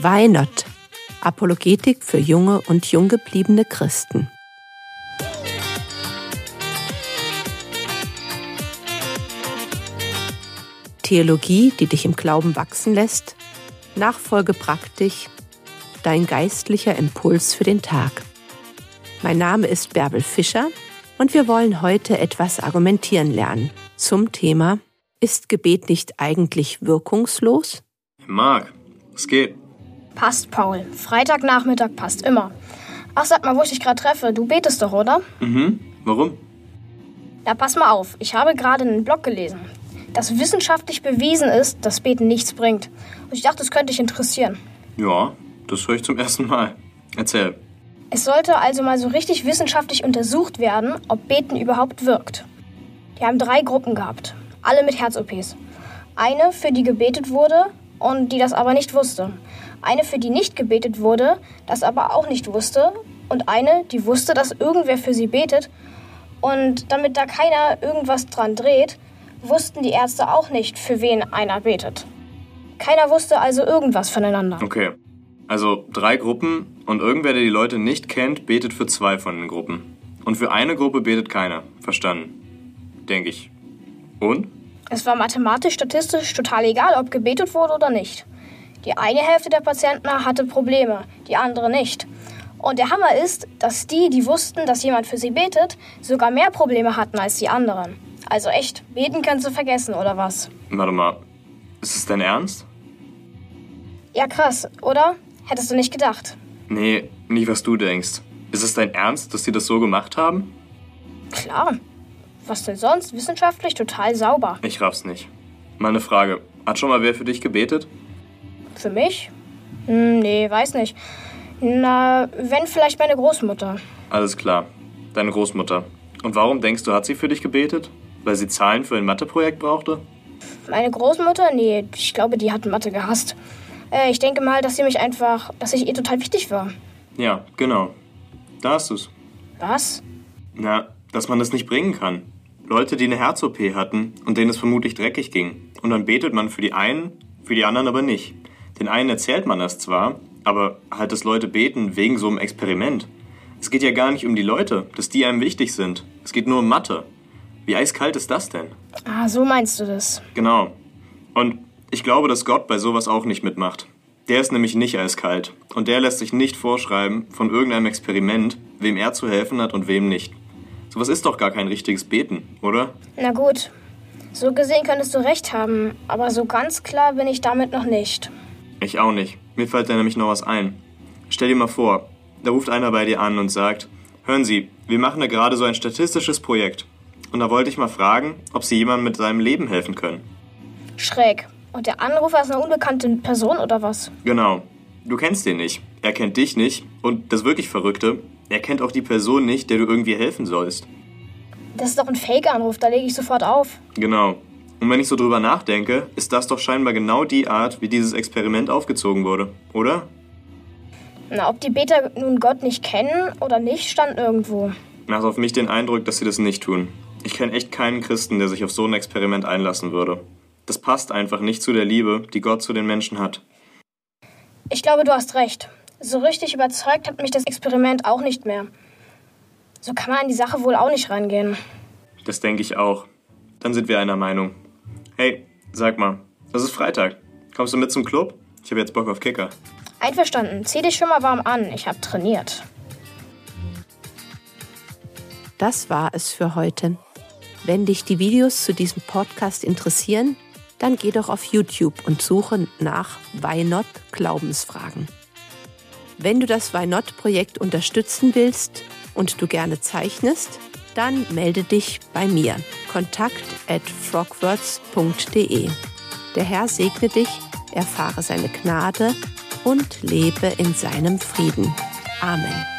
Why Not? Apologetik für junge und junggebliebene Christen. Theologie, die dich im Glauben wachsen lässt, Nachfolge praktisch, dein geistlicher Impuls für den Tag. Mein Name ist Bärbel Fischer und wir wollen heute etwas argumentieren lernen zum Thema Ist Gebet nicht eigentlich wirkungslos? Marc, es geht. Passt, Paul. Freitagnachmittag passt immer. Ach, sag mal, wo ich dich gerade treffe. Du betest doch, oder? Mhm. Warum? Na, pass mal auf. Ich habe gerade einen Blog gelesen, dass wissenschaftlich bewiesen ist, dass Beten nichts bringt. Und ich dachte, das könnte dich interessieren. Ja, das höre ich zum ersten Mal. Erzähl. Es sollte also mal so richtig wissenschaftlich untersucht werden, ob Beten überhaupt wirkt. Die haben drei Gruppen gehabt, alle mit Herz-OPs. Eine, für die gebetet wurde, und die das aber nicht wusste. Eine, für die nicht gebetet wurde, das aber auch nicht wusste. Und eine, die wusste, dass irgendwer für sie betet. Und damit da keiner irgendwas dran dreht, wussten die Ärzte auch nicht, für wen einer betet. Keiner wusste also irgendwas voneinander. Okay. Also drei Gruppen und irgendwer, der die Leute nicht kennt, betet für zwei von den Gruppen. Und für eine Gruppe betet keiner. Verstanden. Denke ich. Und? Es war mathematisch, statistisch total egal, ob gebetet wurde oder nicht. Die eine Hälfte der Patienten hatte Probleme, die andere nicht. Und der Hammer ist, dass die, die wussten, dass jemand für sie betet, sogar mehr Probleme hatten als die anderen. Also echt, beten kannst du vergessen, oder was? Warte mal, ist es dein Ernst? Ja, krass, oder? Hättest du nicht gedacht. Nee, nicht was du denkst. Ist es dein Ernst, dass die das so gemacht haben? Klar. Was denn sonst? Wissenschaftlich total sauber. Ich raff's nicht. Meine Frage. Hat schon mal wer für dich gebetet? Für mich? Hm, nee, weiß nicht. Na, wenn vielleicht meine Großmutter. Alles klar. Deine Großmutter. Und warum denkst du, hat sie für dich gebetet? Weil sie Zahlen für ein Matheprojekt brauchte? Meine Großmutter? Nee, ich glaube, die hat Mathe gehasst. Äh, ich denke mal, dass sie mich einfach, dass ich ihr total wichtig war. Ja, genau. Da hast du's. Was? Na, dass man das nicht bringen kann. Leute, die eine Herz-OP hatten und denen es vermutlich dreckig ging. Und dann betet man für die einen, für die anderen aber nicht. Den einen erzählt man das zwar, aber halt, dass Leute beten wegen so einem Experiment. Es geht ja gar nicht um die Leute, dass die einem wichtig sind. Es geht nur um Mathe. Wie eiskalt ist das denn? Ah, so meinst du das. Genau. Und ich glaube, dass Gott bei sowas auch nicht mitmacht. Der ist nämlich nicht eiskalt. Und der lässt sich nicht vorschreiben von irgendeinem Experiment, wem er zu helfen hat und wem nicht. Sowas ist doch gar kein richtiges Beten, oder? Na gut. So gesehen könntest du recht haben, aber so ganz klar bin ich damit noch nicht. Ich auch nicht. Mir fällt da nämlich noch was ein. Stell dir mal vor, da ruft einer bei dir an und sagt, hören Sie, wir machen da gerade so ein statistisches Projekt. Und da wollte ich mal fragen, ob Sie jemandem mit seinem Leben helfen können. Schräg. Und der Anrufer ist eine unbekannte Person oder was? Genau. Du kennst den nicht. Er kennt dich nicht. Und das wirklich Verrückte, er kennt auch die Person nicht, der du irgendwie helfen sollst. Das ist doch ein Fake-Anruf, da lege ich sofort auf. Genau. Und wenn ich so drüber nachdenke, ist das doch scheinbar genau die Art, wie dieses Experiment aufgezogen wurde, oder? Na, ob die Beter nun Gott nicht kennen oder nicht, stand nirgendwo. Macht auf mich den Eindruck, dass sie das nicht tun. Ich kenne echt keinen Christen, der sich auf so ein Experiment einlassen würde. Das passt einfach nicht zu der Liebe, die Gott zu den Menschen hat. Ich glaube, du hast recht. So richtig überzeugt hat mich das Experiment auch nicht mehr. So kann man an die Sache wohl auch nicht rangehen. Das denke ich auch. Dann sind wir einer Meinung. Hey, sag mal, das ist Freitag. Kommst du mit zum Club? Ich habe jetzt Bock auf Kicker. Einverstanden. Zieh dich schon mal warm an. Ich habe trainiert. Das war es für heute. Wenn dich die Videos zu diesem Podcast interessieren, dann geh doch auf YouTube und suche nach Why Not Glaubensfragen. Wenn du das Why Not Projekt unterstützen willst und du gerne zeichnest, dann melde dich bei mir. Kontakt at frogwords.de. Der Herr segne dich, erfahre seine Gnade und lebe in seinem Frieden. Amen.